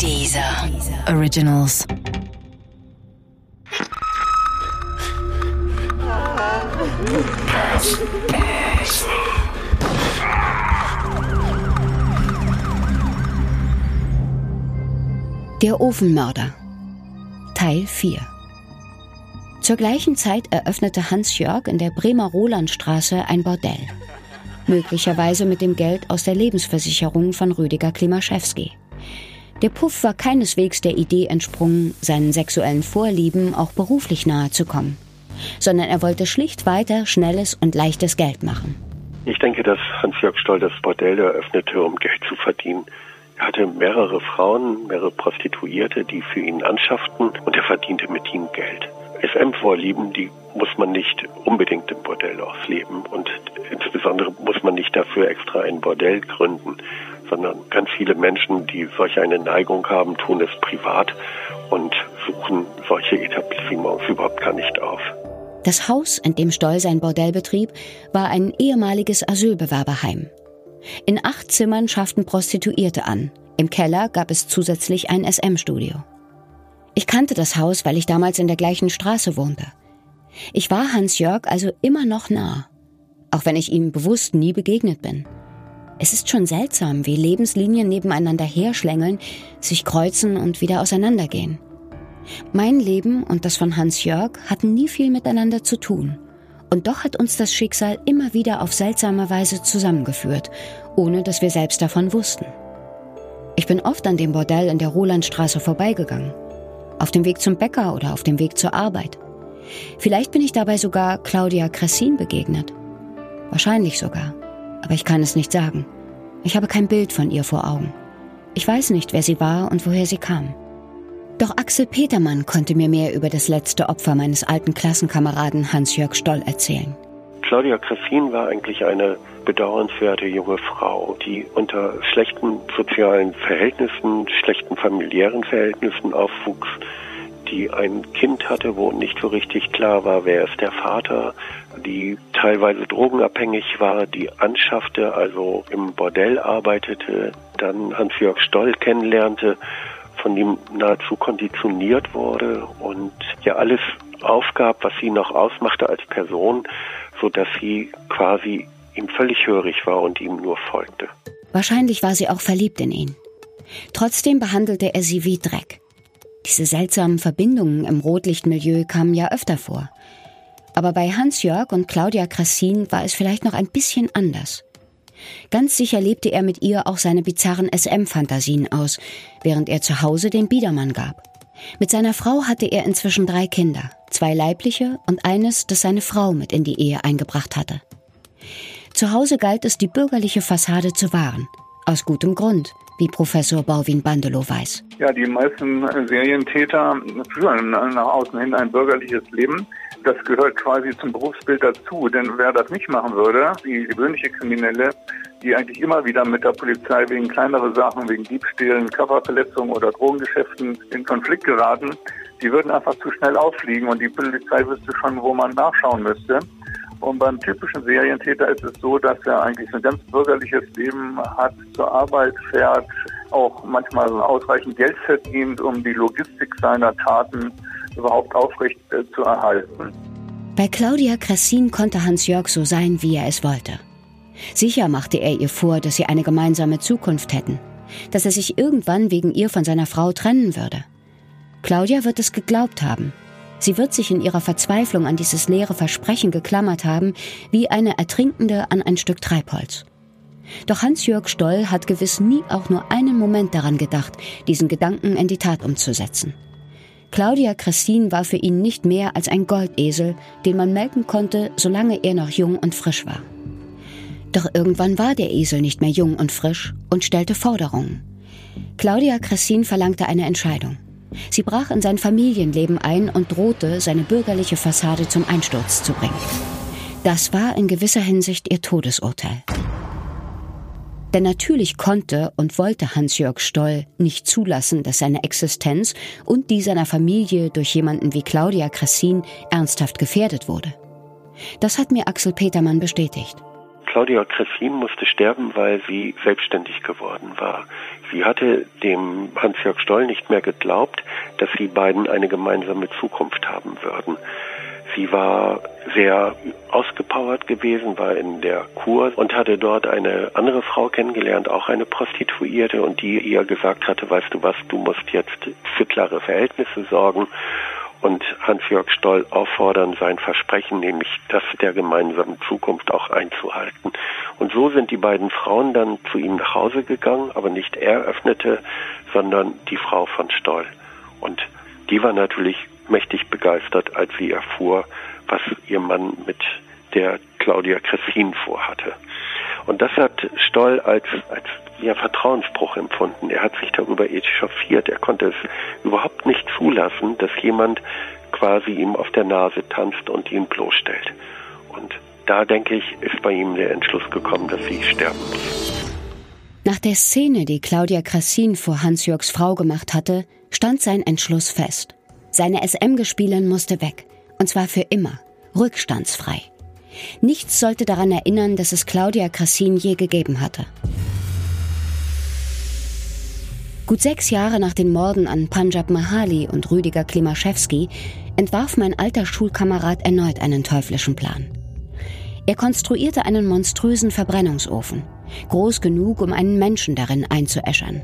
Dieser Originals. Der Ofenmörder Teil 4 Zur gleichen Zeit eröffnete Hans-Jörg in der Bremer Rolandstraße ein Bordell. Möglicherweise mit dem Geld aus der Lebensversicherung von Rüdiger Klimaschewski. Der Puff war keineswegs der Idee entsprungen, seinen sexuellen Vorlieben auch beruflich nahe zu kommen, sondern er wollte schlicht weiter schnelles und leichtes Geld machen. Ich denke, dass Hans-Jörg Stoll das Bordell eröffnete, um Geld zu verdienen. Er hatte mehrere Frauen, mehrere Prostituierte, die für ihn anschafften und er verdiente mit ihnen Geld. SM-Vorlieben, die muss man nicht unbedingt im Bordell ausleben und insbesondere muss man nicht dafür extra ein Bordell gründen, sondern ganz viele Menschen, die solch eine Neigung haben, tun es privat und suchen solche Etablissements überhaupt gar nicht auf. Das Haus, in dem Stoll sein Bordell betrieb, war ein ehemaliges Asylbewerberheim. In acht Zimmern schafften Prostituierte an. Im Keller gab es zusätzlich ein SM-Studio. Ich kannte das Haus, weil ich damals in der gleichen Straße wohnte. Ich war Hans Jörg also immer noch nah, auch wenn ich ihm bewusst nie begegnet bin. Es ist schon seltsam, wie Lebenslinien nebeneinander herschlängeln, sich kreuzen und wieder auseinandergehen. Mein Leben und das von Hans Jörg hatten nie viel miteinander zu tun. Und doch hat uns das Schicksal immer wieder auf seltsame Weise zusammengeführt, ohne dass wir selbst davon wussten. Ich bin oft an dem Bordell in der Rolandstraße vorbeigegangen. Auf dem Weg zum Bäcker oder auf dem Weg zur Arbeit. Vielleicht bin ich dabei sogar Claudia Cressin begegnet. Wahrscheinlich sogar. Aber ich kann es nicht sagen. Ich habe kein Bild von ihr vor Augen. Ich weiß nicht, wer sie war und woher sie kam. Doch Axel Petermann konnte mir mehr über das letzte Opfer meines alten Klassenkameraden Hans-Jörg Stoll erzählen. Claudia Cressin war eigentlich eine bedauernswerte junge Frau, die unter schlechten sozialen Verhältnissen, schlechten familiären Verhältnissen aufwuchs, die ein Kind hatte, wo nicht so richtig klar war, wer ist der Vater, die teilweise drogenabhängig war, die anschaffte, also im Bordell arbeitete, dann Hans-Jörg Stoll kennenlernte von ihm nahezu konditioniert wurde und ja alles aufgab, was sie noch ausmachte als Person, so dass sie quasi ihm völlig hörig war und ihm nur folgte. Wahrscheinlich war sie auch verliebt in ihn. Trotzdem behandelte er sie wie Dreck. Diese seltsamen Verbindungen im Rotlichtmilieu kamen ja öfter vor. Aber bei Hans-Jörg und Claudia Krassin war es vielleicht noch ein bisschen anders. Ganz sicher lebte er mit ihr auch seine bizarren SM-Fantasien aus, während er zu Hause den Biedermann gab. Mit seiner Frau hatte er inzwischen drei Kinder, zwei leibliche und eines, das seine Frau mit in die Ehe eingebracht hatte. Zu Hause galt es, die bürgerliche Fassade zu wahren. Aus gutem Grund, wie Professor Bauwin Bandelow weiß. Ja, die meisten Serientäter führen nach außen hin ein bürgerliches Leben. Das gehört quasi zum Berufsbild dazu, denn wer das nicht machen würde, die gewöhnliche Kriminelle, die eigentlich immer wieder mit der Polizei wegen kleinere Sachen, wegen Diebstählen, Körperverletzungen oder Drogengeschäften in Konflikt geraten, die würden einfach zu schnell auffliegen und die Polizei wüsste schon, wo man nachschauen müsste. Und beim typischen Serientäter ist es so, dass er eigentlich ein ganz bürgerliches Leben hat, zur Arbeit fährt, auch manchmal ausreichend Geld verdient, um die Logistik seiner Taten überhaupt aufrecht äh, zu erhalten. Bei Claudia Cressin konnte Hans-Jörg so sein, wie er es wollte. Sicher machte er ihr vor, dass sie eine gemeinsame Zukunft hätten, dass er sich irgendwann wegen ihr von seiner Frau trennen würde. Claudia wird es geglaubt haben. Sie wird sich in ihrer Verzweiflung an dieses leere Versprechen geklammert haben, wie eine Ertrinkende an ein Stück Treibholz. Doch Hans-Jörg Stoll hat gewiss nie auch nur einen Moment daran gedacht, diesen Gedanken in die Tat umzusetzen. Claudia Christine war für ihn nicht mehr als ein Goldesel, den man melken konnte, solange er noch jung und frisch war. Doch irgendwann war der Esel nicht mehr jung und frisch und stellte Forderungen. Claudia Christine verlangte eine Entscheidung. Sie brach in sein Familienleben ein und drohte, seine bürgerliche Fassade zum Einsturz zu bringen. Das war in gewisser Hinsicht ihr Todesurteil. Denn natürlich konnte und wollte Hans-Jörg Stoll nicht zulassen, dass seine Existenz und die seiner Familie durch jemanden wie Claudia Cressin ernsthaft gefährdet wurde. Das hat mir Axel Petermann bestätigt. Claudia Cressin musste sterben, weil sie selbstständig geworden war. Sie hatte dem Hans-Jörg Stoll nicht mehr geglaubt, dass die beiden eine gemeinsame Zukunft haben würden. Sie war sehr ausgepowert gewesen, war in der Kur und hatte dort eine andere Frau kennengelernt, auch eine Prostituierte, und die ihr gesagt hatte, weißt du was, du musst jetzt für klare Verhältnisse sorgen und Hans-Jörg Stoll auffordern, sein Versprechen, nämlich das der gemeinsamen Zukunft auch einzuhalten. So sind die beiden Frauen dann zu ihm nach Hause gegangen, aber nicht er öffnete, sondern die Frau von Stoll. Und die war natürlich mächtig begeistert, als sie erfuhr, was ihr Mann mit der Claudia Cressin vorhatte. Und das hat Stoll als, als ja, Vertrauensbruch empfunden. Er hat sich darüber echauffiert. Er konnte es überhaupt nicht zulassen, dass jemand quasi ihm auf der Nase tanzt und ihn bloßstellt. Und da, denke ich, ist bei ihm der Entschluss gekommen, dass sie sterben muss. Nach der Szene, die Claudia Krassin vor Hans-Jörgs Frau gemacht hatte, stand sein Entschluss fest. Seine SM-Gespielin musste weg. Und zwar für immer. Rückstandsfrei. Nichts sollte daran erinnern, dass es Claudia Krassin je gegeben hatte. Gut sechs Jahre nach den Morden an Panjab Mahali und Rüdiger Klimaschewski entwarf mein alter Schulkamerad erneut einen teuflischen Plan. Er konstruierte einen monströsen Verbrennungsofen, groß genug, um einen Menschen darin einzuäschern.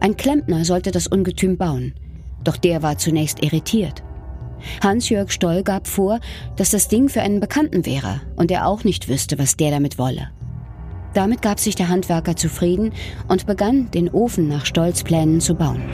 Ein Klempner sollte das Ungetüm bauen, doch der war zunächst irritiert. Hans-Jörg Stoll gab vor, dass das Ding für einen Bekannten wäre und er auch nicht wüsste, was der damit wolle. Damit gab sich der Handwerker zufrieden und begann, den Ofen nach Stolls Plänen zu bauen.